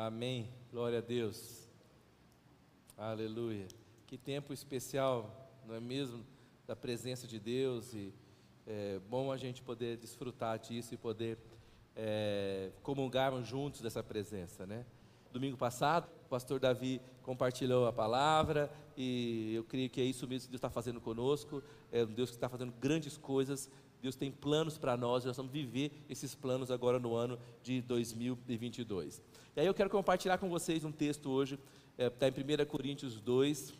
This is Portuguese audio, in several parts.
Amém. Glória a Deus. Aleluia. Que tempo especial, não é mesmo? Da presença de Deus e é bom a gente poder desfrutar disso e poder é, comungarmos juntos dessa presença, né? Domingo passado, o pastor Davi compartilhou a palavra e eu creio que é isso mesmo que Deus está fazendo conosco. É um Deus que está fazendo grandes coisas. Deus tem planos para nós, nós vamos viver esses planos agora no ano de 2022. E aí eu quero compartilhar com vocês um texto hoje, está é, tá em 1 Coríntios 2.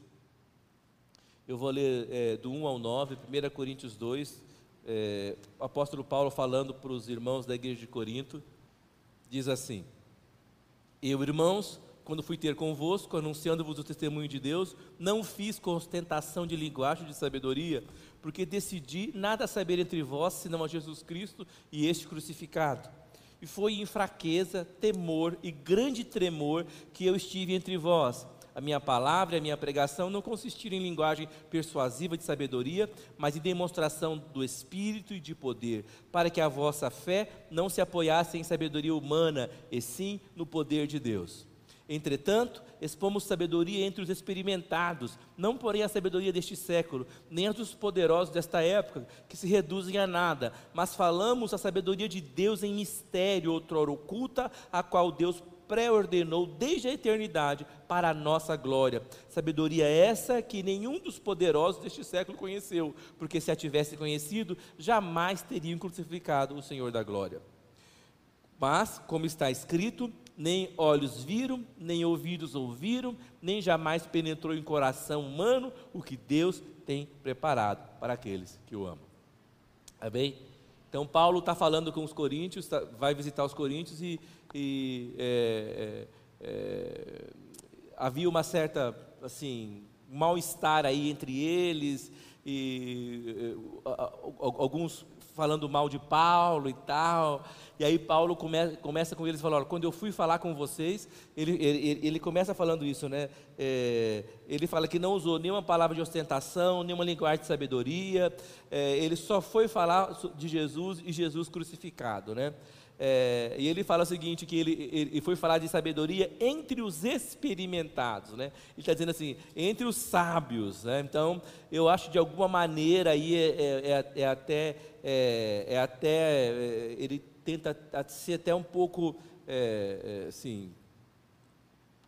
Eu vou ler é, do 1 ao 9, 1 Coríntios 2, é, o apóstolo Paulo falando para os irmãos da igreja de Corinto, diz assim: Eu, irmãos, quando fui ter convosco, anunciando-vos o testemunho de Deus, não fiz com ostentação de linguagem de sabedoria, porque decidi nada saber entre vós, senão a Jesus Cristo e este crucificado. E foi em fraqueza, temor e grande tremor que eu estive entre vós. A minha palavra e a minha pregação não consistiram em linguagem persuasiva de sabedoria, mas em demonstração do Espírito e de poder, para que a vossa fé não se apoiasse em sabedoria humana, e sim no poder de Deus. Entretanto, expomos sabedoria entre os experimentados, não porém a sabedoria deste século, nem a dos poderosos desta época, que se reduzem a nada, mas falamos a sabedoria de Deus em mistério, outrora oculta, a qual Deus pré-ordenou desde a eternidade para a nossa glória. Sabedoria essa que nenhum dos poderosos deste século conheceu, porque se a tivesse conhecido, jamais teriam crucificado o Senhor da glória. Mas, como está escrito, nem olhos viram, nem ouvidos ouviram, nem jamais penetrou em coração humano o que Deus tem preparado para aqueles que o amam. Amém? Então, Paulo está falando com os coríntios, tá, vai visitar os coríntios e, e é, é, é, havia uma certa, assim, mal-estar aí entre eles, e alguns falando mal de Paulo e tal. E aí Paulo come, começa com eles falando, quando eu fui falar com vocês, ele, ele, ele começa falando isso, né? É, ele fala que não usou nenhuma palavra de ostentação, nenhuma linguagem de sabedoria, é, ele só foi falar de Jesus e Jesus crucificado, né? É, e ele fala o seguinte, que ele, ele foi falar de sabedoria entre os experimentados, né? Ele está dizendo assim, entre os sábios, né? Então, eu acho de alguma maneira aí é, é, é, é até, é, é até ele tenta ser até um pouco, assim,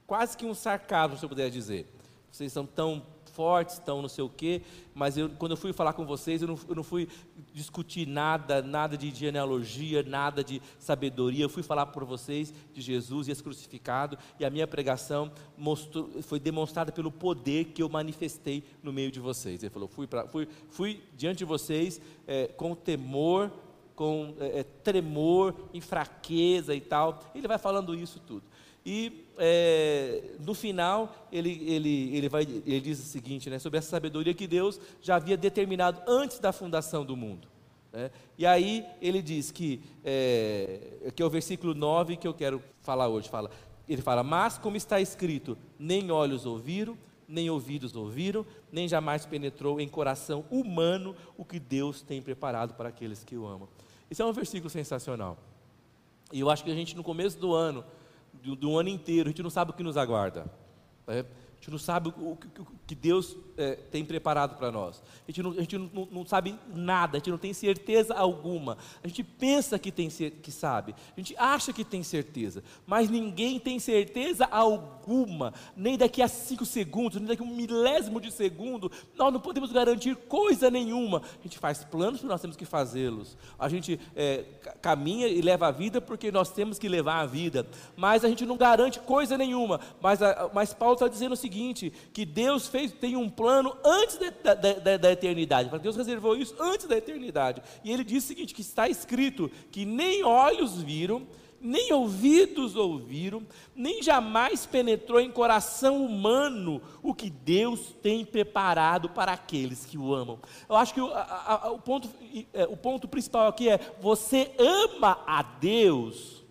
quase que um sarcasmo, se eu puder dizer. Vocês são tão fortes, estão não sei o quê, mas eu, quando eu fui falar com vocês, eu não, eu não fui discutir nada, nada de genealogia, nada de sabedoria, eu fui falar por vocês de Jesus e esse crucificado, e a minha pregação mostrou, foi demonstrada pelo poder que eu manifestei no meio de vocês. Ele falou, fui, pra, fui, fui diante de vocês é, com temor, com é, tremor, em fraqueza e tal. Ele vai falando isso tudo. E é, no final ele, ele, ele, vai, ele diz o seguinte, né, sobre essa sabedoria que Deus já havia determinado antes da fundação do mundo. Né? E aí ele diz que, é, que é o versículo 9 que eu quero falar hoje. Fala, ele fala, mas como está escrito, nem olhos ouviram, nem ouvidos ouviram, nem jamais penetrou em coração humano o que Deus tem preparado para aqueles que o amam. Esse é um versículo sensacional. E eu acho que a gente no começo do ano do, ano inteiro, a gente não sabe o que nos aguarda. Né? A gente não sabe o que Deus é, tem preparado para nós. A gente, não, a gente não, não, sabe nada, a gente não tem certeza alguma. A gente pensa que, tem, que sabe, a gente acha que tem certeza, mas ninguém tem certeza alguma, nem daqui a cinco segundos, nem daqui a um milésimo de segundo, nós não podemos garantir coisa nenhuma. A gente faz planos porque nós temos que fazê-los. A gente é, caminha e leva a vida porque nós temos que levar a vida, mas a gente não garante coisa nenhuma. Mas, mas Paulo está dizendo o seguinte seguinte: que Deus fez, tem um plano antes da, da, da, da eternidade. Deus reservou isso antes da eternidade. E ele diz o seguinte: que está escrito que nem olhos viram, nem ouvidos ouviram, nem jamais penetrou em coração humano o que Deus tem preparado para aqueles que o amam. Eu acho que o, a, a, o, ponto, é, o ponto principal aqui é: você ama a Deus?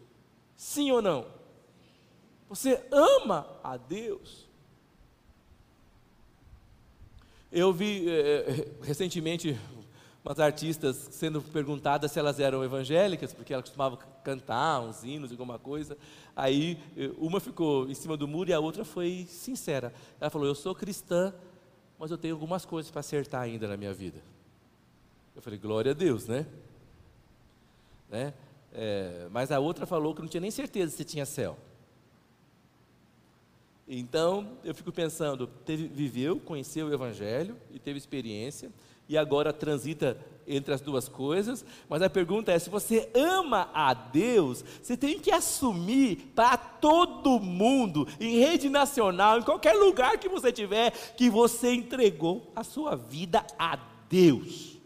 Sim ou não? Você ama a Deus? Eu vi é, recentemente umas artistas sendo perguntadas se elas eram evangélicas, porque elas costumavam cantar uns hinos, alguma coisa. Aí eh, uma ficou em cima do muro e a outra foi sincera. Ela falou: Eu sou cristã, mas eu tenho algumas coisas para acertar ainda na minha vida. Eu falei: Glória a Deus, né? né? É, mas a outra falou que não tinha nem certeza se tinha céu. Então eu fico pensando: teve, viveu, conheceu o Evangelho e teve experiência e agora transita entre as duas coisas, mas a pergunta é: se você ama a Deus, você tem que assumir para todo mundo, em rede nacional, em qualquer lugar que você tiver, que você entregou a sua vida a Deus.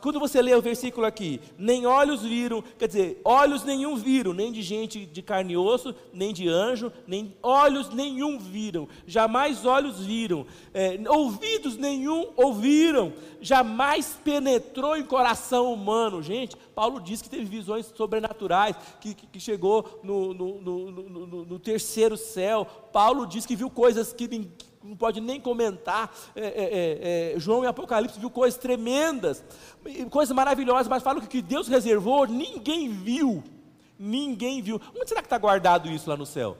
Quando você lê o versículo aqui, nem olhos viram, quer dizer, olhos nenhum viram, nem de gente de carne e osso, nem de anjo, nem olhos nenhum viram, jamais olhos viram, é, ouvidos nenhum ouviram, jamais penetrou em coração humano. Gente, Paulo diz que teve visões sobrenaturais, que, que, que chegou no, no, no, no, terceiro céu. Paulo diz que viu coisas que, não pode nem comentar. É, é, é, é, João em Apocalipse viu coisas tremendas, coisas maravilhosas, mas fala que o que Deus reservou, ninguém viu. Ninguém viu. Onde será que está guardado isso lá no céu?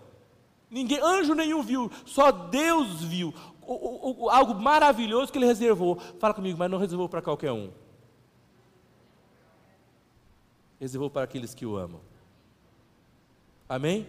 Ninguém, anjo nenhum viu, só Deus viu. O, o, o, algo maravilhoso que ele reservou. Fala comigo, mas não reservou para qualquer um. Reservou para aqueles que o amam. Amém?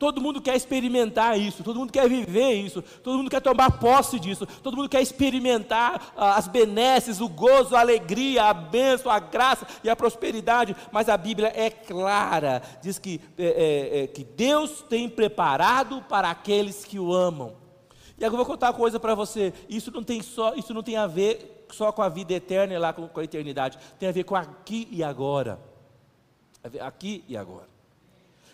Todo mundo quer experimentar isso, todo mundo quer viver isso, todo mundo quer tomar posse disso, todo mundo quer experimentar ah, as benesses, o gozo, a alegria, a bênção, a graça e a prosperidade, mas a Bíblia é clara, diz que, é, é, é, que Deus tem preparado para aqueles que o amam. E agora eu vou contar uma coisa para você, isso não tem só, isso não tem a ver só com a vida eterna lá com, com a eternidade, tem a ver com aqui e agora. Aqui e agora.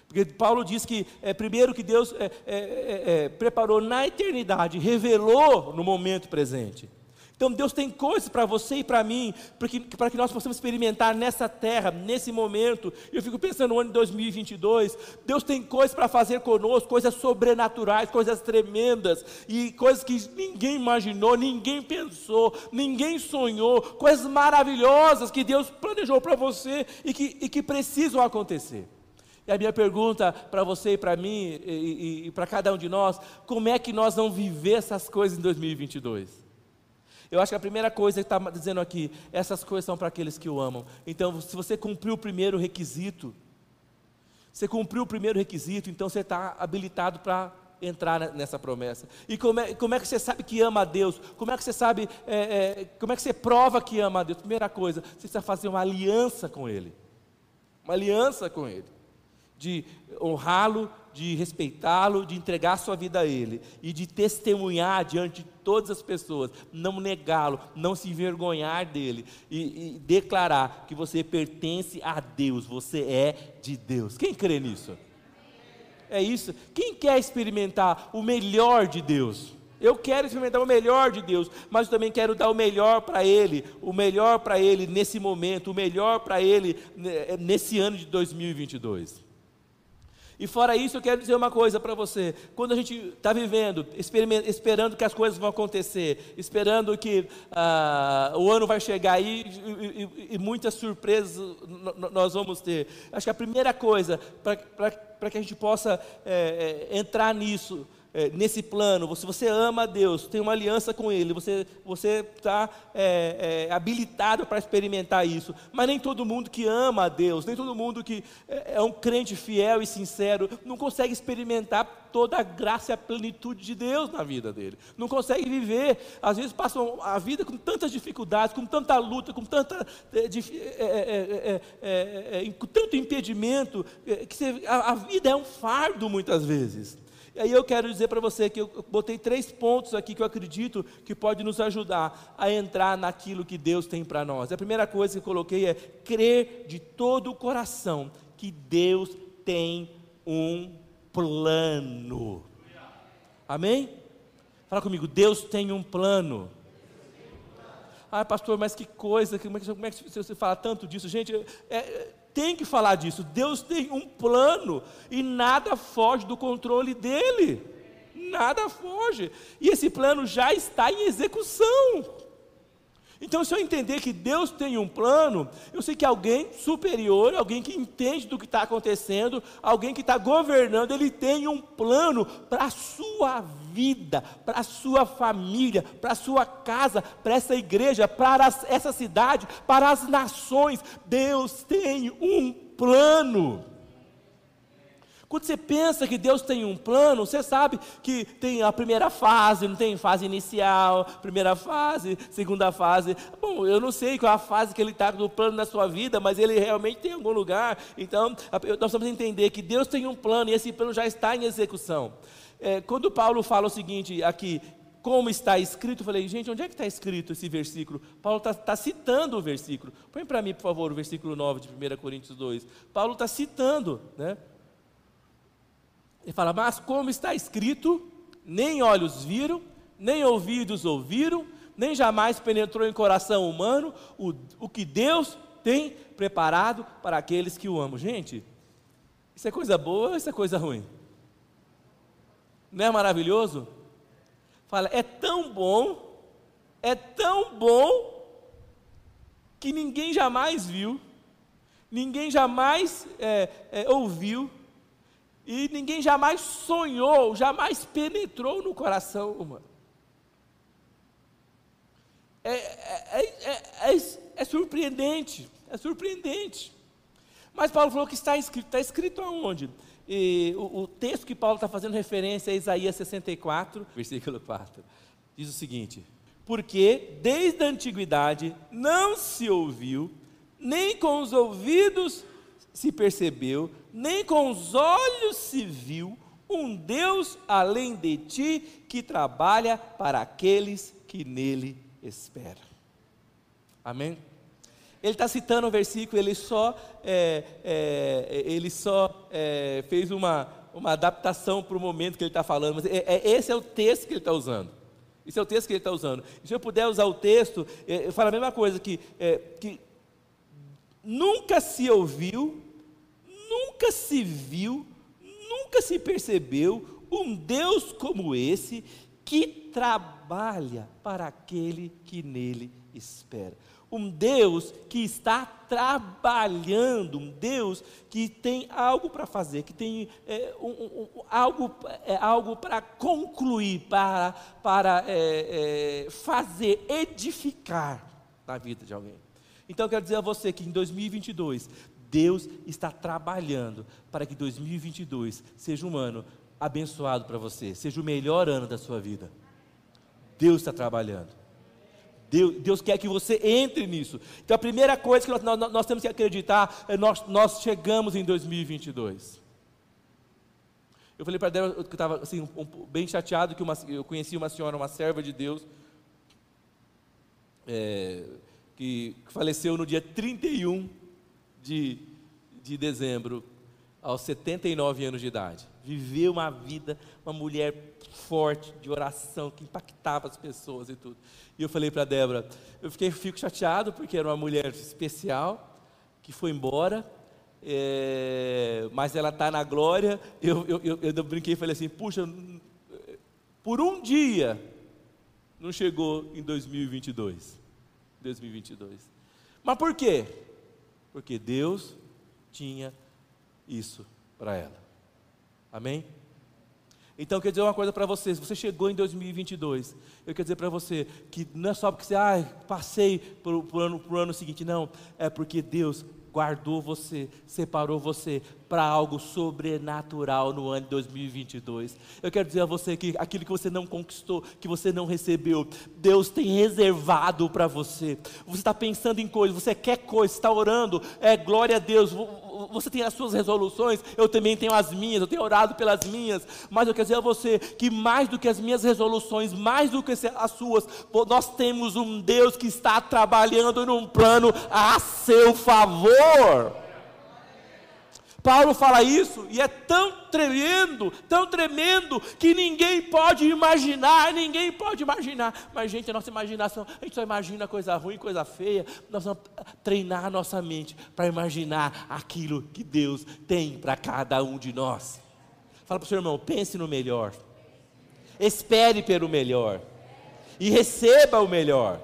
Porque Paulo diz que, é, primeiro, que Deus é, é, é, preparou na eternidade, revelou no momento presente. Então Deus tem coisas para você e para mim, para que, para que nós possamos experimentar nessa terra, nesse momento. Eu fico pensando no ano de 2022, Deus tem coisas para fazer conosco, coisas sobrenaturais, coisas tremendas, e coisas que ninguém imaginou, ninguém pensou, ninguém sonhou, coisas maravilhosas que Deus planejou para você e que, e que precisam acontecer. E a minha pergunta para você e para mim e, e, e para cada um de nós, como é que nós vamos viver essas coisas em 2022? Eu acho que a primeira coisa que está dizendo aqui, essas coisas são para aqueles que o amam. Então, se você cumpriu o primeiro requisito, você cumpriu o primeiro requisito, então você está habilitado para entrar nessa promessa. E como é, como é que você sabe que ama a Deus? Como é que você sabe, é, é, como é que você prova que ama a Deus? Primeira coisa, você precisa fazer uma aliança com Ele. Uma aliança com Ele de honrá-lo, de respeitá-lo, de entregar sua vida a Ele e de testemunhar diante de todas as pessoas, não negá-lo, não se envergonhar dele e, e, declarar que você pertence a Deus, você é de Deus. Quem crê nisso? É isso. Quem quer experimentar o melhor de Deus? Eu quero experimentar o melhor de Deus, mas eu também quero dar o melhor para Ele, o melhor para Ele nesse momento, o melhor para Ele né, nesse ano de 2022. E fora isso, eu quero dizer uma coisa para você: quando a gente está vivendo, esperando que as coisas vão acontecer, esperando que ah, o ano vai chegar aí e, e, e muitas surpresas nós vamos ter, acho que a primeira coisa para que a gente possa é, é, entrar nisso é, nesse plano, se você ama a Deus, tem uma aliança com Ele, você está é, é, habilitado para experimentar isso. Mas nem todo mundo que ama a Deus, nem todo mundo que é, é um crente fiel e sincero, não consegue experimentar toda a graça e a plenitude de Deus na vida dele. Não consegue viver. Às vezes passam a vida com tantas dificuldades, com tanta luta, com, tanta, é, é, tanto impedimento, que você, a, a vida é um fardo muitas vezes. E aí eu quero dizer para você que eu botei três pontos aqui que eu acredito que pode nos ajudar a entrar naquilo que Deus tem para nós. A primeira coisa que eu coloquei é crer de todo o coração que Deus tem um plano. Amém? Fala comigo, Deus tem um plano. Ah, pastor, mas que coisa, como é que, como é que você fala tanto disso? Gente, é, tem que falar disso. Deus tem um plano e nada foge do controle dele. Nada foge. E esse plano já está em execução. Então, se eu entender que Deus tem um plano, eu sei que alguém superior, alguém que entende do que está acontecendo, alguém que está governando, ele tem um plano para a sua vida, para a sua família, para a sua casa, para essa igreja, para essa cidade, para as nações. Deus tem um plano. Quando você pensa que Deus tem um plano, você sabe que tem a primeira fase, não tem fase inicial, primeira fase, segunda fase. Bom, eu não sei qual é a fase que ele está no plano da sua vida, mas ele realmente tem algum lugar. Então, nós precisamos entender que Deus tem um plano e esse plano já está em execução. É, quando Paulo fala o seguinte aqui, como está escrito, eu falei, gente, onde é que está escrito esse versículo? Paulo está tá citando o versículo. Põe para mim, por favor, o versículo 9 de 1 Coríntios 2. Paulo está citando, né? Ele fala, mas como está escrito, nem olhos viram, nem ouvidos ouviram, nem jamais penetrou em coração humano o, o que Deus tem preparado para aqueles que o amam. Gente, isso é coisa boa ou isso é coisa ruim? Não é maravilhoso? Fala, é tão bom, é tão bom, que ninguém jamais viu, ninguém jamais é, é, ouviu, e ninguém jamais sonhou, jamais penetrou no coração humano. É, é, é, é, surpreendente, é surpreendente. Mas Paulo falou que está escrito, está escrito aonde? E o, o texto que Paulo está fazendo referência é Isaías 64, versículo 4. Diz o seguinte: Porque desde a antiguidade não se ouviu, nem com os ouvidos se percebeu, nem com os olhos se viu um Deus além de ti que trabalha para aqueles que nele esperam. Amém? Ele está citando o versículo, ele só, é, é, ele só é, fez uma, uma adaptação para o momento que ele está falando, mas é, é, esse é o texto que ele está usando. Esse é o texto que ele está usando. Se eu puder usar o texto, é, eu falo a mesma coisa, que, que nunca se ouviu nunca se viu, nunca se percebeu um Deus como esse que trabalha para aquele que nele espera. Um Deus que está trabalhando, um Deus que tem algo para fazer, que tem é, um, um, algo, é, algo para concluir, para, para é, é fazer, edificar na vida de alguém. Então eu quero dizer a você que em 2022 Deus está trabalhando para que 2022 seja um ano abençoado para você, seja o melhor ano da sua vida. Deus está trabalhando. Deus, Deus, quer que você entre nisso. Então a primeira coisa que nós, nós, nós temos que acreditar é nós, nós chegamos em 2022. Eu falei para Débora que estava assim, um, um, bem chateado que uma, eu conheci uma senhora, uma serva de Deus, é, que faleceu no dia 31 de, de dezembro, aos 79 anos de idade. Viveu uma vida, uma mulher forte, de oração, que impactava as pessoas e tudo. E eu falei para Débora, eu fiquei, fico chateado, porque era uma mulher especial, que foi embora, é, mas ela está na glória. Eu, eu, eu, eu brinquei e falei assim: puxa, por um dia não chegou em 2022. 2022. Mas por quê? Porque Deus tinha isso para ela. Amém? Então, eu quero dizer uma coisa para você: se você chegou em 2022, eu quero dizer para você que não é só porque você, ah, passei para o ano, ano seguinte, não, é porque Deus guardou você, separou você para algo sobrenatural no ano de 2022. Eu quero dizer a você que aquilo que você não conquistou, que você não recebeu, Deus tem reservado para você. Você está pensando em coisas, você quer coisas, está orando, é glória a Deus você tem as suas resoluções, eu também tenho as minhas, eu tenho orado pelas minhas, mas eu quero dizer a você que mais do que as minhas resoluções, mais do que as suas, nós temos um Deus que está trabalhando num plano a seu favor. Paulo fala isso e é tão tremendo, tão tremendo, que ninguém pode imaginar, ninguém pode imaginar. Mas, gente, a nossa imaginação, a gente só imagina coisa ruim, coisa feia. Nós vamos treinar a nossa mente para imaginar aquilo que Deus tem para cada um de nós. Fala para o seu irmão, pense no melhor, espere pelo melhor e receba o melhor.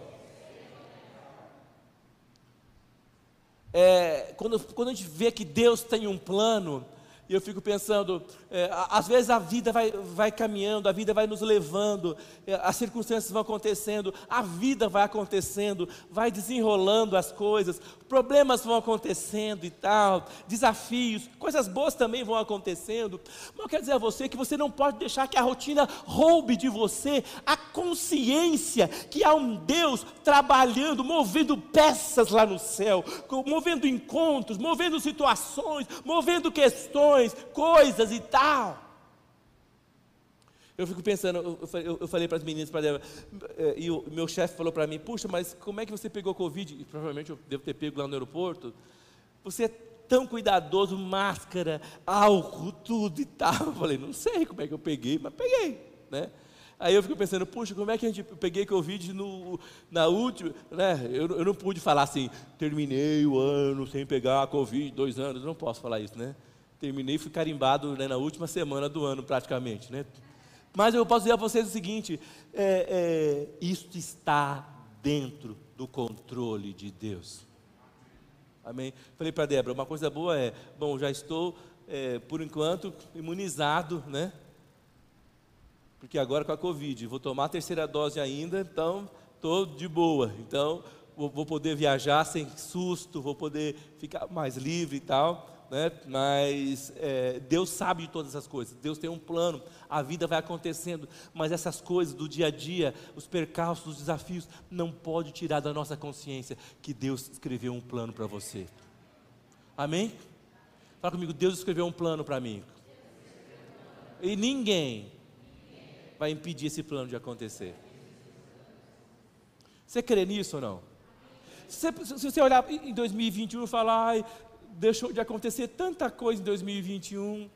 É, quando, quando a gente vê que Deus tem um plano, e eu fico pensando, é, às vezes a vida vai, vai caminhando, a vida vai nos levando, é, as circunstâncias vão acontecendo, a vida vai acontecendo, vai desenrolando as coisas, problemas vão acontecendo e tal, desafios, coisas boas também vão acontecendo. Mas eu quero dizer a você que você não pode deixar que a rotina roube de você a consciência que há um Deus trabalhando, movendo peças lá no céu, movendo encontros, movendo situações, movendo questões, coisas e tal. Eu fico pensando, eu, eu falei para as meninas, para eh, e o meu chefe falou para mim, puxa, mas como é que você pegou Covid? E provavelmente eu devo ter pego lá no aeroporto. Você é tão cuidadoso, máscara, álcool, tudo e tal. Eu falei, não sei como é que eu peguei, mas peguei, né? Aí eu fico pensando, puxa, como é que a gente peguei Covid no, na última, né? Eu, eu não pude falar assim, terminei o ano sem pegar Covid, dois anos, eu não posso falar isso, né? Terminei fui carimbado né, na última semana do ano, praticamente, né? Mas eu posso dizer a vocês o seguinte: é, é, isto está dentro do controle de Deus. Amém? Falei para Débora, uma coisa boa é, bom, já estou, é, por enquanto, imunizado, né? Porque agora com a Covid, vou tomar a terceira dose ainda, então estou de boa. Então, vou, vou poder viajar sem susto, vou poder ficar mais livre e tal né? mas é, Deus sabe de todas as coisas, Deus tem um plano, a vida vai acontecendo, mas essas coisas do dia a dia, os percalços, os desafios, não pode tirar da nossa consciência que Deus escreveu um plano para você. Amém? Fala comigo, Deus escreveu um plano para mim. E ninguém vai impedir esse plano de acontecer. Você crê nisso ou não? Se, se você olhar em 2021 e falar, ai, deixou de acontecer tanta coisa em 2021.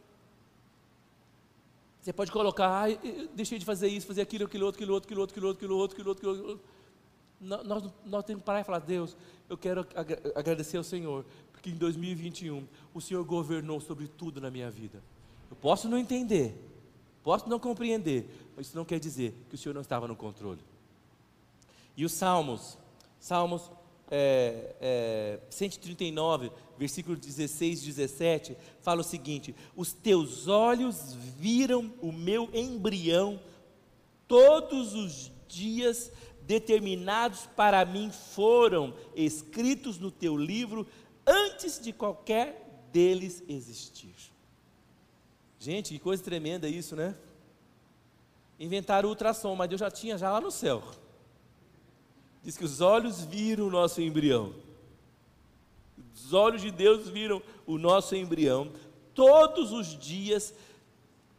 Você pode colocar, ah, deixei de fazer isso, fazer aquilo, aquilo outro, aquilo outro, aquilo outro, aquilo outro, aquilo outro, aquilo outro, aquilo outro. Nós, nós temos que parar e falar, Deus, eu quero agradecer ao Senhor, porque em 2021 o Senhor governou sobre tudo na minha vida. Eu posso não entender, posso não compreender, mas isso não quer dizer que o Senhor não estava no controle. E os Salmos, Salmos é, é, 139, versículo 16 e 17, fala o seguinte: Os teus olhos viram o meu embrião, todos os dias determinados para mim foram escritos no teu livro, antes de qualquer deles existir. Gente, que coisa tremenda isso, né? Inventaram o ultrassom, mas Deus já tinha já lá no céu. Diz que os olhos viram o nosso embrião. Os olhos de Deus viram o nosso embrião. Todos os dias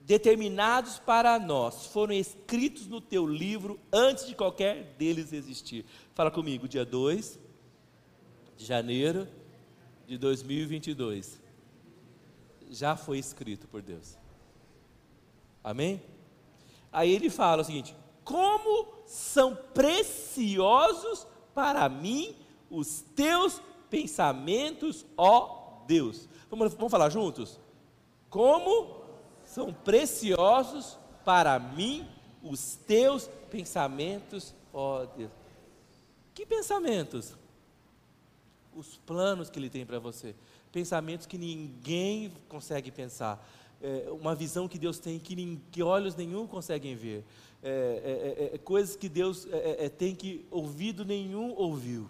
determinados para nós foram escritos no teu livro antes de qualquer deles existir. Fala comigo, dia 2 de janeiro de 2022. Já foi escrito por Deus. Amém? Aí ele fala o seguinte: como são preciosos para mim os teus pensamentos, ó Deus. Vamos, vamos falar juntos? Como são preciosos para mim os teus pensamentos, ó Deus. Que pensamentos? Os planos que Ele tem para você. Pensamentos que ninguém consegue pensar. É, uma visão que Deus tem que, que olhos nenhum conseguem ver é, é, é, é, coisas que Deus é, tem que ouvido nenhum ouviu,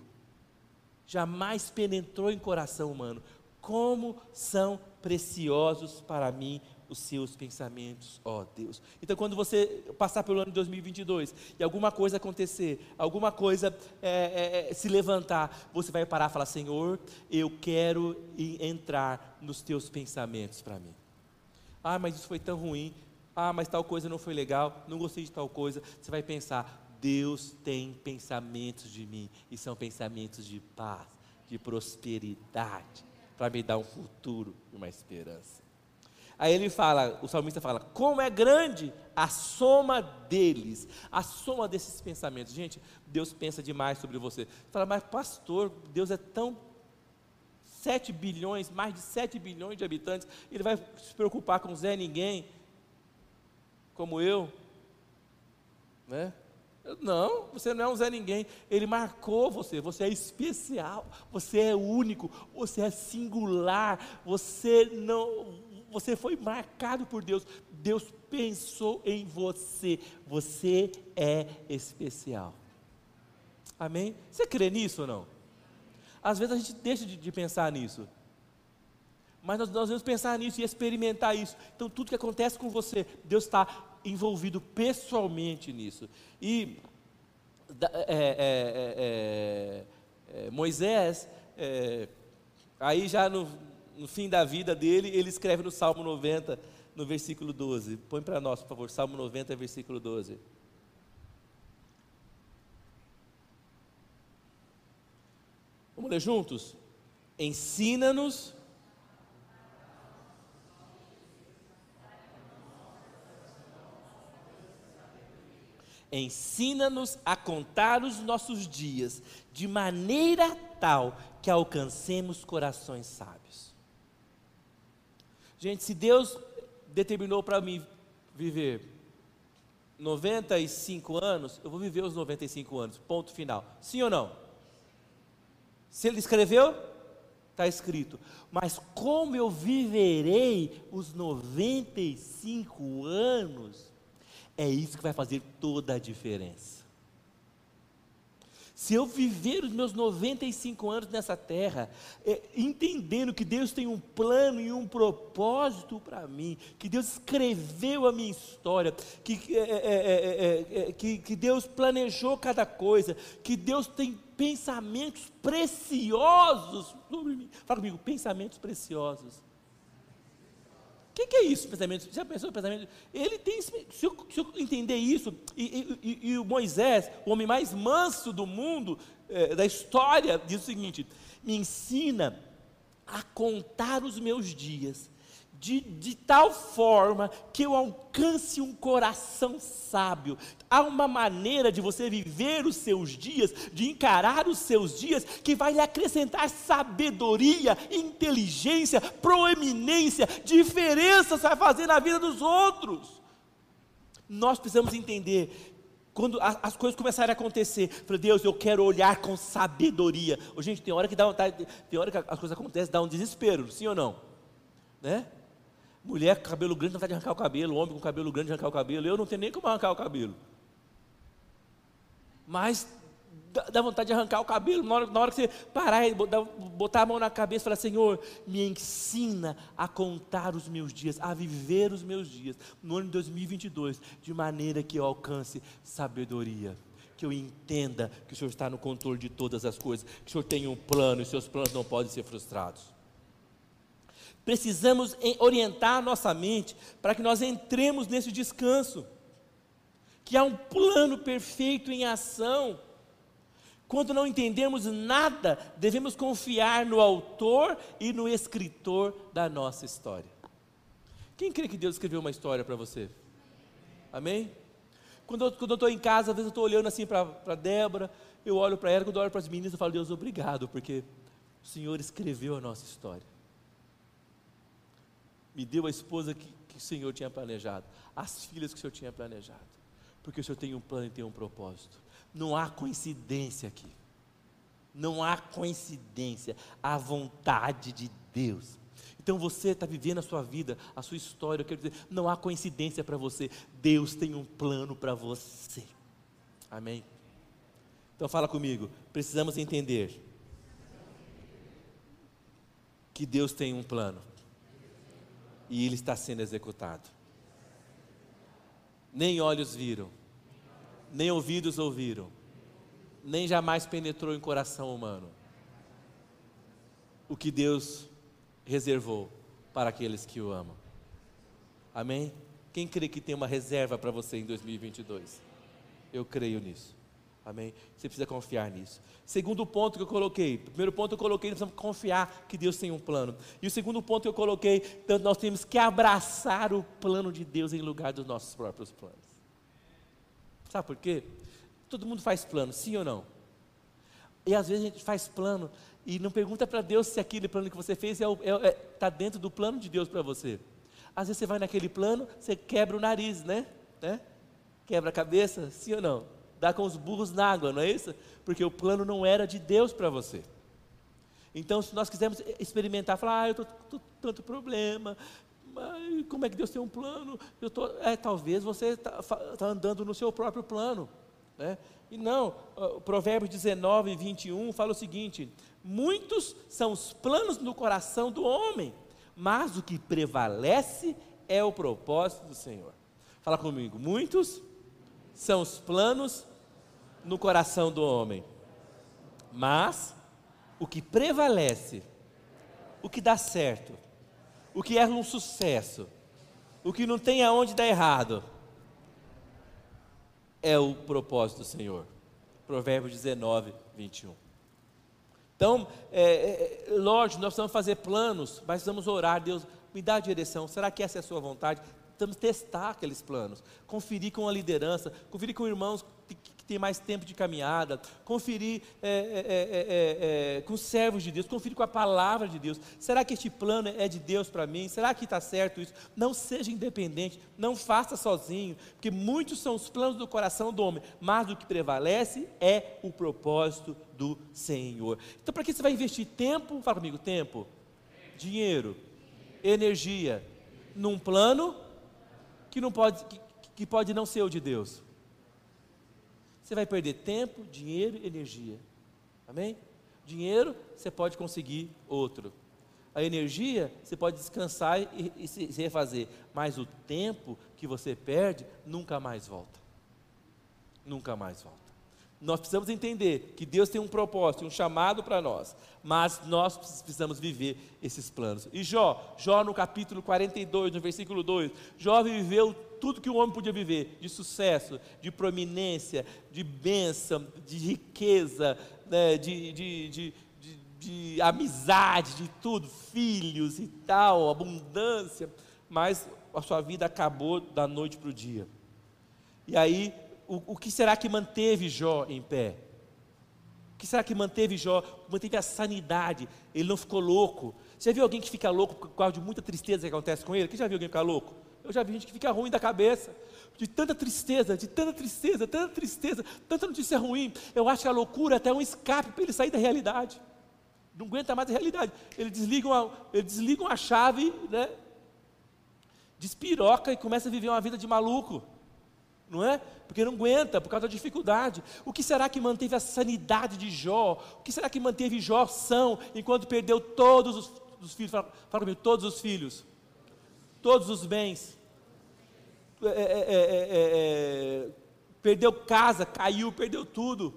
jamais penetrou em coração humano. Como são preciosos para mim os seus pensamentos, ó Deus. Então, quando você passar pelo ano de 2022 e alguma coisa acontecer, alguma coisa é, é, se levantar, você vai parar e falar: Senhor, eu quero entrar nos teus pensamentos para mim. Ah, mas isso foi tão ruim. Ah, mas tal coisa não foi legal, não gostei de tal coisa. Você vai pensar: Deus tem pensamentos de mim, e são pensamentos de paz, de prosperidade, para me dar um futuro e uma esperança. Aí ele fala, o salmista fala: como é grande a soma deles, a soma desses pensamentos. Gente, Deus pensa demais sobre você. Você fala, mas pastor, Deus é tão 7 bilhões, mais de 7 bilhões de habitantes, ele vai se preocupar com Zé Ninguém como eu, né? Não, você não é um Zé Ninguém. Ele marcou você. Você é especial. Você é único. Você é singular. Você não. Você foi marcado por Deus. Deus pensou em você. Você é especial. Amém? Você crê nisso ou não? Às vezes a gente deixa de, de pensar nisso. Mas nós, nós devemos pensar nisso e experimentar isso. Então, tudo que acontece com você, Deus está envolvido pessoalmente nisso. E é, é, é, Moisés, aí já no, no fim da vida dele, ele escreve no Salmo 90, no versículo 12. Põe para nós, por favor, Salmo 90, versículo 12. Vamos ler juntos? Ensina-nos Ensina-nos a contar os nossos dias de maneira tal que alcancemos corações sábios. Gente, se Deus determinou para mim viver 95 anos, eu vou viver os 95 anos, ponto final. Sim ou não? Se Ele escreveu, está escrito. Mas como eu viverei os 95 anos? É isso que vai fazer toda a diferença. Se eu viver os meus 95 anos nessa terra, é, entendendo que Deus tem um plano e um propósito para mim, que Deus escreveu a minha história, que, é é, é, é, é, que, que Deus planejou cada coisa, que Deus tem pensamentos preciosos sobre mim. Fala comigo, pensamentos preciosos que, que é isso, pensamento? Já pensou pensamento? Ele tem, se eu, se eu entender isso, e, e, e, o Moisés, o homem mais manso do mundo, é, da história, diz o seguinte: me ensina a contar os meus dias de, de tal forma que eu alcance um coração sábio. Há uma maneira de você viver os seus dias, de encarar os seus dias, que vai lhe acrescentar sabedoria, inteligência, proeminência, diferença você vai fazer na vida dos outros. Nós precisamos entender quando as coisas começarem a acontecer, para Deus, eu quero olhar com sabedoria. Oh, gente, tem hora que dá tem hora que as coisas acontecem, dá um desespero, sim ou não? Né? Mulher com cabelo grande não de arrancar o cabelo, homem com cabelo grande arrancar o cabelo. Eu não tenho nem como arrancar o cabelo. Mas dá vontade de arrancar o cabelo. Na hora, na hora que você parar e botar a mão na cabeça e falar: Senhor, me ensina a contar os meus dias, a viver os meus dias no ano de 2022, de maneira que eu alcance sabedoria. Que eu entenda que o Senhor está no controle de todas as coisas, que o Senhor tem um plano e seus planos não podem ser frustrados precisamos orientar nossa mente para que nós entremos nesse descanso, que há um plano perfeito em ação. Quando não entendemos nada, devemos confiar no autor e no escritor da nossa história. Quem crê que Deus escreveu uma história para você? Amém? Quando eu estou em casa, às vezes eu estou olhando assim para Débora, eu olho para ela, quando eu olho para as meninas, eu falo, Deus, obrigado, porque o Senhor escreveu a nossa história me deu a esposa que, que o Senhor tinha planejado, as filhas que o Senhor tinha planejado, porque o Senhor tem um plano e tem um propósito. Não há coincidência aqui. Não há coincidência. Há vontade de Deus. Então você está vivendo a sua vida, a sua história. Eu quero dizer, não há coincidência para você. Deus tem um plano para você. Amém? Então fala comigo. Precisamos entender que Deus tem um plano e ele está sendo executado. Nem olhos viram, nem ouvidos ouviram, nem jamais penetrou em coração humano o que Deus reservou para aqueles que o amam. Amém? Quem crê que tem uma reserva para você em 2022? Eu creio nisso. Amém? Você precisa confiar nisso. Segundo ponto que eu coloquei, primeiro ponto eu coloquei, nós precisamos confiar que Deus tem um plano. E o segundo ponto que eu coloquei, nós temos que abraçar o plano de Deus em lugar dos nossos próprios planos. Sabe por quê? Todo mundo faz plano, sim ou não? E às vezes a gente faz plano e não pergunta para Deus se aquele plano que você fez está é, é, é, tá dentro do plano de Deus para você. Às vezes você vai naquele plano, você quebra o nariz, né? né? Quebra a cabeça, sim ou não? Dar com os burros na água, não é isso? Porque o plano não era de Deus para você. Então, se nós quisermos experimentar, falar, ah, eu estou com tanto problema, como é que Deus tem um plano? Eu tô, é, talvez você está tá andando no seu próprio plano. Né? E não, Provérbios 19, 21 fala o seguinte: muitos são os planos no coração do homem, mas o que prevalece é o propósito do Senhor. Fala comigo, muitos são os planos no coração do homem, mas o que prevalece, o que dá certo, o que é um sucesso, o que não tem aonde dar errado, é o propósito do Senhor. Provérbios 19, 21. Então, é, é, lógico, nós precisamos fazer planos, mas precisamos orar, Deus, me dá a direção, será que essa é a sua vontade? Precisamos testar aqueles planos, conferir com a liderança, conferir com irmãos que, têm mais tempo de caminhada, conferir é, é, é, é, com servos de Deus, conferir com a palavra de Deus. Será que este plano é de Deus para mim? Será que está certo isso? Não seja independente, não faça sozinho, porque muitos são os planos do coração do homem, mas o que prevalece é o propósito do Senhor. Então, para que você vai investir tempo? Fala comigo, tempo, dinheiro, energia, num plano que não pode, que, que pode não ser o de Deus. Você vai perder tempo, dinheiro e energia. Amém? Dinheiro você pode conseguir outro. A energia você pode descansar e, e se, se refazer. Mas o tempo que você perde nunca mais volta. Nunca mais volta. Nós precisamos entender que Deus tem um propósito, um chamado para nós, mas nós precisamos viver esses planos. E Jó, Jó no capítulo 42, no versículo 2, Jó viveu tudo que o homem podia viver, de sucesso, de prominência, de bênção, de riqueza, né, de, de, de, de amizade, de tudo, filhos e tal, abundância, mas a sua vida acabou da noite para o dia. E aí o, o que será que manteve Jó em pé? O que será que manteve Jó? Manteve a sanidade, ele não ficou louco. Você já viu alguém que fica louco por causa de muita tristeza que acontece com ele? Quem já viu alguém ficar louco? Eu já vi gente que fica ruim da cabeça, de tanta tristeza, de tanta tristeza, tanta tristeza, tanta notícia ruim. Eu acho que a loucura é até um escape para ele sair da realidade. Não aguenta mais a realidade. Ele desliga uma, ele desliga uma chave, né? Despiroca e começa a viver uma vida de maluco não é? Porque não aguenta, por causa da dificuldade. O que será que manteve a sanidade de Jó? O que será que manteve Jó são enquanto perdeu todos os, os filhos? Fala, fala comigo, todos os filhos, todos os bens. É é, é, é, é, perdeu casa, caiu, perdeu tudo.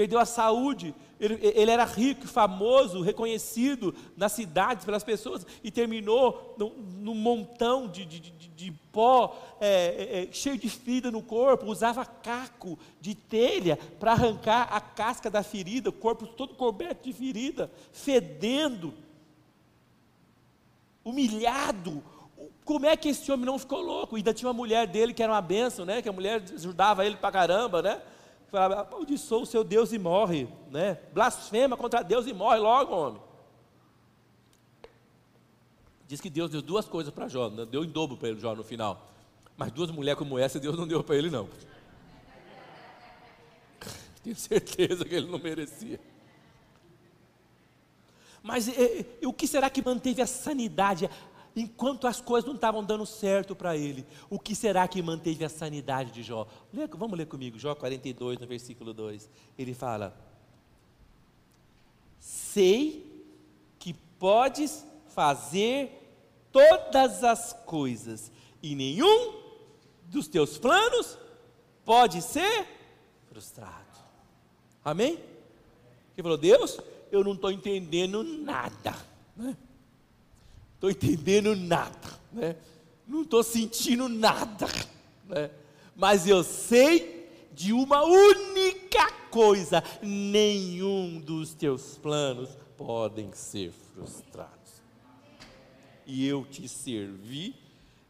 Perdeu a saúde. Ele, ele era rico, famoso, reconhecido nas cidades pelas pessoas e terminou num, montão de, de, de de pó, é, é, é, cheio de ferida no corpo, usava caco de telha para arrancar a casca da ferida, o corpo todo coberto de ferida, fedendo, humilhado. Como é que esse homem não ficou louco? E ainda tinha uma mulher dele que era uma benção, né? Que a mulher ajudava ele para caramba, né? Falava, amaldiçoa o seu Deus e morre, né? Blasfema contra Deus e morre logo, homem. Diz que Deus deu duas coisas para Jó, né? deu em dobro para Jó no final. Mas duas mulheres como essa, Deus não deu para ele, não. Tenho certeza que ele não merecia. Mas e, e, o que será que manteve a sanidade enquanto as coisas não estavam dando certo para ele? O que será que manteve a sanidade de Jó? Lê, vamos ler comigo, Jó 42, no versículo 2. Ele fala: Sei que podes fazer todas as coisas, e nenhum dos teus planos pode ser frustrado. Amém? Ele falou, Deus, eu não estou entendendo nada. Estou entendendo nada. Né? Não estou sentindo nada. Né? Mas eu sei de uma única coisa: nenhum dos teus planos podem ser frustrados e eu te servi,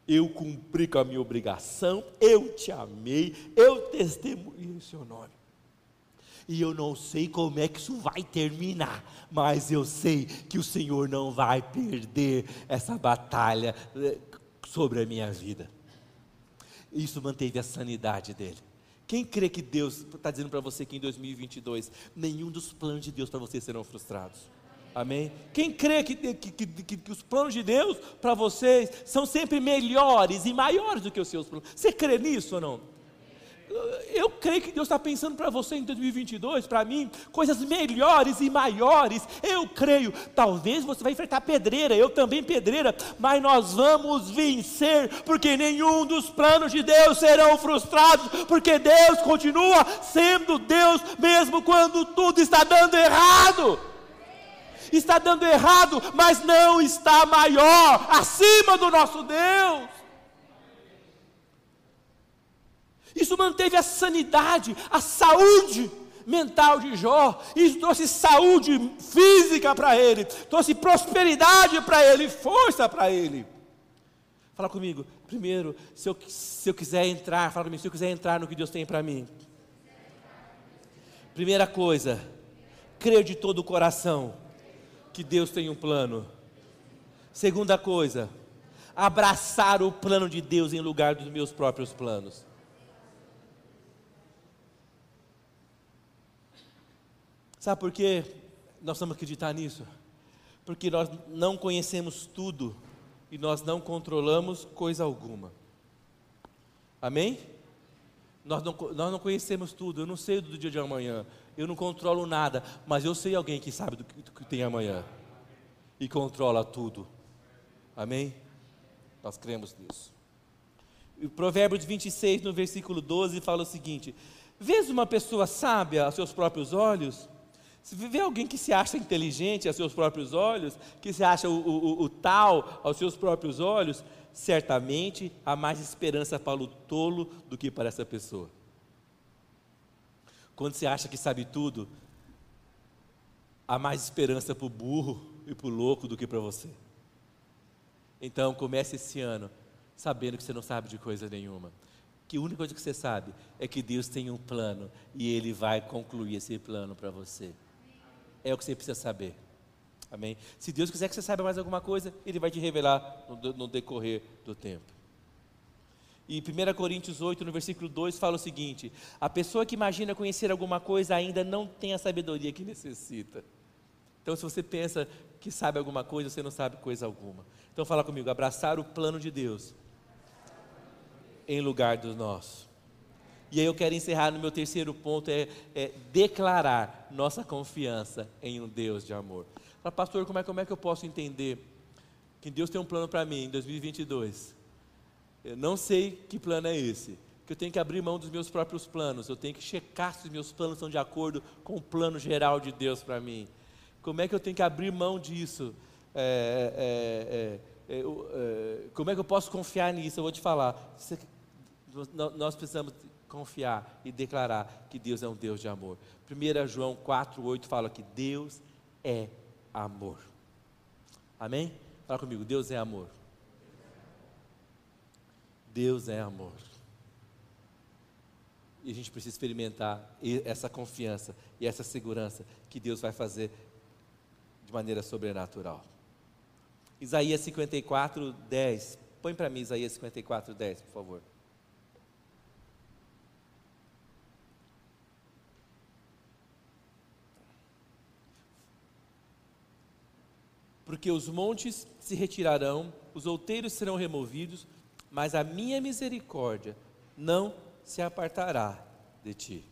eu cumpri com a minha obrigação, eu te amei, eu testemunhei o seu nome. E eu não sei como é que isso vai terminar, mas eu sei que o Senhor não vai perder essa batalha eh, sobre a minha vida. Isso manteve a sanidade dele. Quem crê que Deus está dizendo para você que em 2022 nenhum dos planos de Deus para você serão frustrados? Amém? Quem crê que, que, que, que os planos de Deus para vocês são sempre melhores e maiores do que os seus planos? Você crê nisso ou não? Eu creio que Deus está pensando para você em 2022, para mim, coisas melhores e maiores. Eu creio. Talvez você vai enfrentar pedreira, eu também pedreira, mas nós vamos vencer, porque nenhum dos planos de Deus serão frustrados, porque Deus continua sendo Deus, mesmo quando tudo está dando errado. Está dando errado, mas não está maior, acima do nosso Deus. Isso manteve a sanidade, a saúde mental de Jó. Isso trouxe saúde física para ele, trouxe prosperidade para ele, força para ele. Fala comigo, primeiro, se eu, se eu quiser entrar, fala comigo, se eu quiser entrar no que Deus tem para mim. Primeira coisa, crer de todo o coração que Deus tem um plano. Segunda coisa, abraçar o plano de Deus em lugar dos meus próprios planos. Sabe por que nós vamos acreditar nisso? Porque nós não conhecemos tudo e nós não controlamos coisa alguma. Amém? Nós não, nós não conhecemos tudo, eu não sei do dia de amanhã, eu não controlo nada, mas eu sei alguém que sabe do que, do que tem amanhã e controla tudo. Amém? Nós cremos nisso. O Provérbios 26, no versículo 12, fala o seguinte: Vês uma pessoa sábia aos seus próprios olhos? Se vê alguém que se acha inteligente aos seus próprios olhos, que se acha o, o, o, tal aos seus próprios olhos, certamente há mais esperança para o tolo do que para essa pessoa. Quando você acha que sabe tudo, há mais esperança para o burro e para o louco do que para você. Então comece esse ano sabendo que você não sabe de coisa nenhuma que a única coisa que você sabe é que Deus tem um plano e Ele vai concluir esse plano para você é o que você precisa saber. Amém? Se Deus quiser que você saiba mais alguma coisa, Ele vai te revelar no, no decorrer do tempo. E 1 Coríntios 8, no versículo 2, fala o seguinte: A pessoa que imagina conhecer alguma coisa ainda não tem a sabedoria que necessita. Então, se você pensa que sabe alguma coisa, você não sabe coisa alguma. Então, fala comigo: abraçar o plano de Deus em lugar do nosso. E aí eu quero encerrar no meu terceiro ponto, é, é declarar nossa confiança em um Deus de amor. Fala, pastor, como é, como é que eu posso entender que Deus tem um plano para mim em 2022? Eu não sei que plano é esse. Que eu tenho que abrir mão dos meus próprios planos. Eu tenho que checar se os meus planos estão de acordo com o plano geral de Deus para mim. Como é que eu tenho que abrir mão disso? É, é, é, é, é como é que eu posso confiar nisso? Eu vou te falar. nós precisamos confiar e declarar que Deus é um Deus de amor. 1 João 4, 8 fala que Deus é amor. Amém? Fala comigo, Deus é amor. Deus é amor. E a gente precisa experimentar essa confiança e essa segurança que Deus vai fazer de maneira sobrenatural. Isaías 54, 10. Põe para mim Isaías 54, 10, por favor. Porque os montes se retirarão, os outeiros serão removidos, mas a minha misericórdia não se apartará de ti.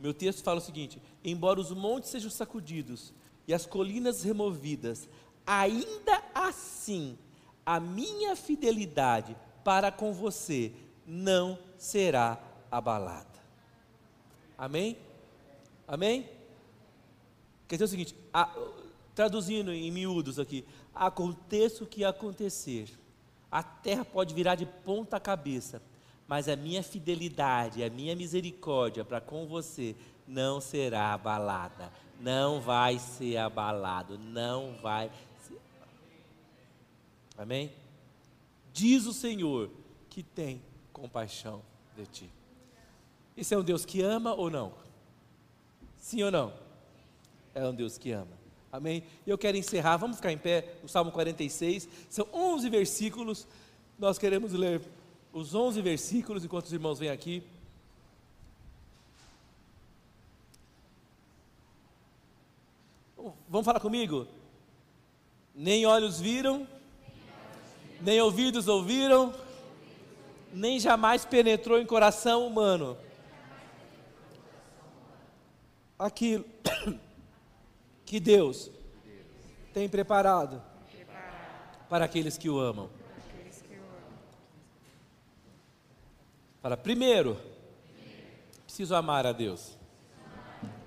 Meu texto fala o seguinte: embora os montes sejam sacudidos e as colinas removidas, ainda assim a minha fidelidade para com você não será abalada. Amém? Amém? Quer dizer o seguinte, a, traduzindo em miúdos aqui, aconteça o que acontecer, a terra pode virar de ponta cabeça, mas a minha fidelidade, a minha misericórdia para com você não será abalada, não vai ser abalado, não vai ser. Amém? Diz o Senhor que tem compaixão de ti. Isso é um Deus que ama ou não? Sim ou não? É um Deus que ama. Amém? E eu quero encerrar, vamos ficar em pé, no Salmo 46, são 11 versículos, nós queremos ler os 11 versículos, enquanto os irmãos vêm aqui. Vamos falar comigo? Nem olhos viram, nem ouvidos ouviram, nem jamais penetrou em coração humano. Aquilo que Deus tem preparado para aqueles que o amam. Fala, primeiro, preciso amar a Deus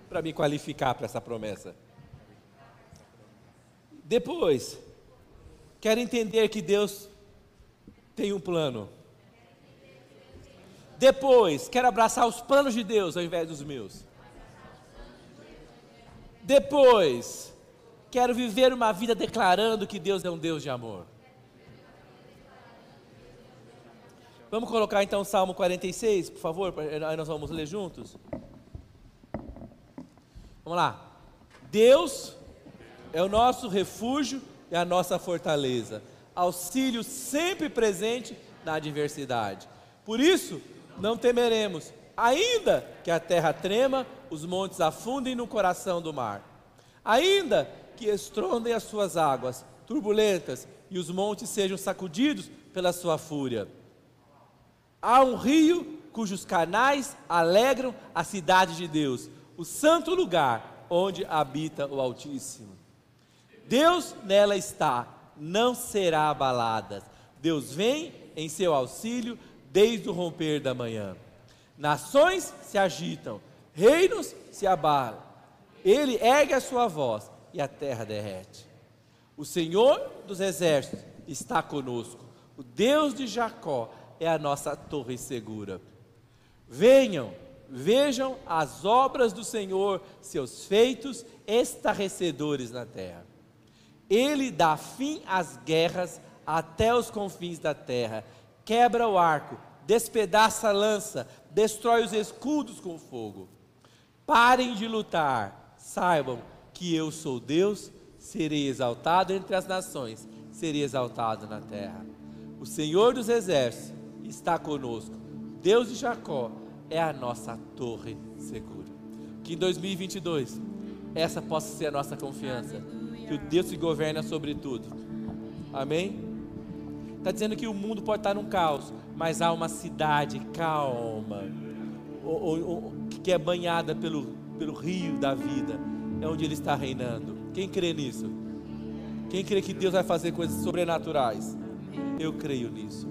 para me qualificar para essa promessa. Depois, quero entender que Deus tem um plano. Depois, quero abraçar os planos de Deus ao invés dos meus. Depois, quero viver uma vida declarando que Deus é um Deus de amor. Vamos colocar então o Salmo 46, por favor, aí nós vamos ler juntos. Vamos lá. Deus é o nosso refúgio e a nossa fortaleza, auxílio sempre presente na adversidade. Por isso, não temeremos, ainda que a terra trema, os montes afundem no coração do mar, ainda que estrondem as suas águas turbulentas e os montes sejam sacudidos pela sua fúria. Há um rio cujos canais alegram a cidade de Deus, o santo lugar onde habita o Altíssimo. Deus nela está, não será abalada. Deus vem em seu auxílio desde o romper da manhã. Nações se agitam, reinos se abalam. Ele ergue a sua voz e a terra derrete. O Senhor dos exércitos está conosco. O Deus de Jacó é a nossa torre segura. Venham, vejam as obras do Senhor, seus feitos estarrecedores na terra. Ele dá fim às guerras até os confins da terra, quebra o arco, despedaça a lança, destrói os escudos com fogo. Parem de lutar, saibam que eu sou Deus, serei exaltado entre as nações, serei exaltado na terra. O Senhor dos exércitos está conosco. Deus de Jacó é a nossa torre segura. Que em 2022 essa possa ser a nossa confiança. Que o Deus que governa sobre tudo. Amém? Está dizendo que o mundo pode estar num caos, mas há uma cidade calma, ou, ou, que é banhada pelo, pelo rio da vida, é onde Ele está reinando. Quem crê nisso? Quem crê que Deus vai fazer coisas sobrenaturais? Eu creio nisso.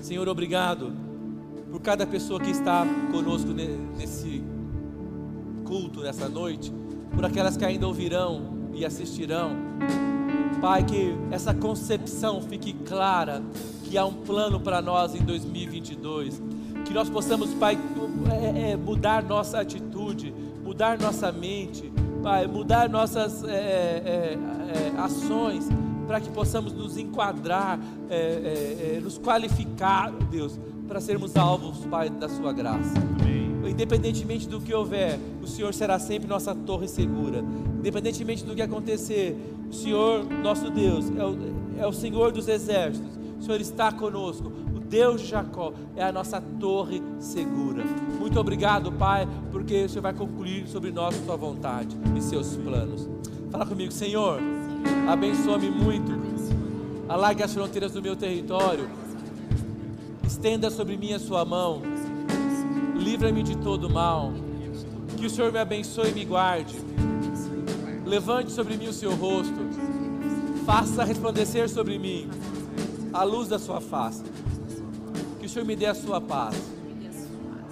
Senhor, obrigado por cada pessoa que está conosco nesse culto, nessa noite, por aquelas que ainda ouvirão e assistirão. Pai, que essa concepção fique clara, que há um plano para nós em 2022, que nós possamos, Pai, é, é, mudar nossa atitude, mudar nossa mente, Pai, mudar nossas é, é, é ações para que possamos nos enquadrar, é, é, é, nos qualificar, Deus, para sermos alvos, Pai, da Sua graça. Amém. Independentemente do que houver, o Senhor será sempre nossa torre segura. Independentemente do que acontecer, o Senhor, nosso Deus, é o, é o Senhor dos exércitos. O Senhor está conosco. Deus de Jacó é a nossa torre segura. Muito obrigado, Pai, porque o Senhor vai concluir sobre nós Sua vontade e seus planos. Fala comigo, Senhor Abençoa-me muito. Alargue as fronteiras do meu território. Estenda sobre mim a sua mão. Livra-me de todo mal. Que o Senhor me abençoe e me guarde. Levante sobre mim o seu rosto. Faça resplandecer sobre mim a luz da sua face. Senhor me dê a sua paz.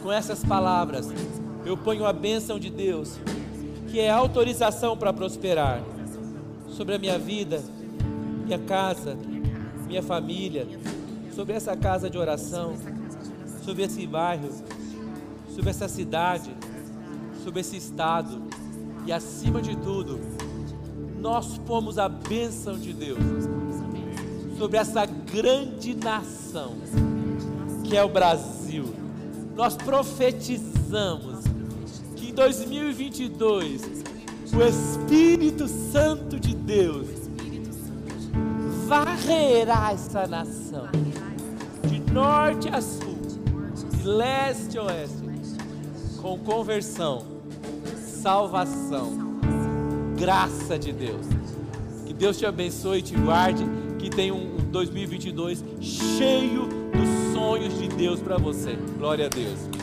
Com essas palavras, eu ponho a bênção de Deus, que é autorização para prosperar sobre a minha vida, minha casa, minha família, sobre essa casa de oração, sobre esse bairro, sobre essa cidade, sobre esse estado. E acima de tudo, nós pomos a bênção de Deus sobre essa grande nação que é o Brasil. Nós profetizamos que em 2022 o Espírito Santo de Deus varrerá essa nação de norte a sul, de leste a oeste, com conversão, salvação, graça de Deus. Que Deus te abençoe e te guarde, que tenha um 2022 cheio dos sonhos de Deus para você. Glória a Deus.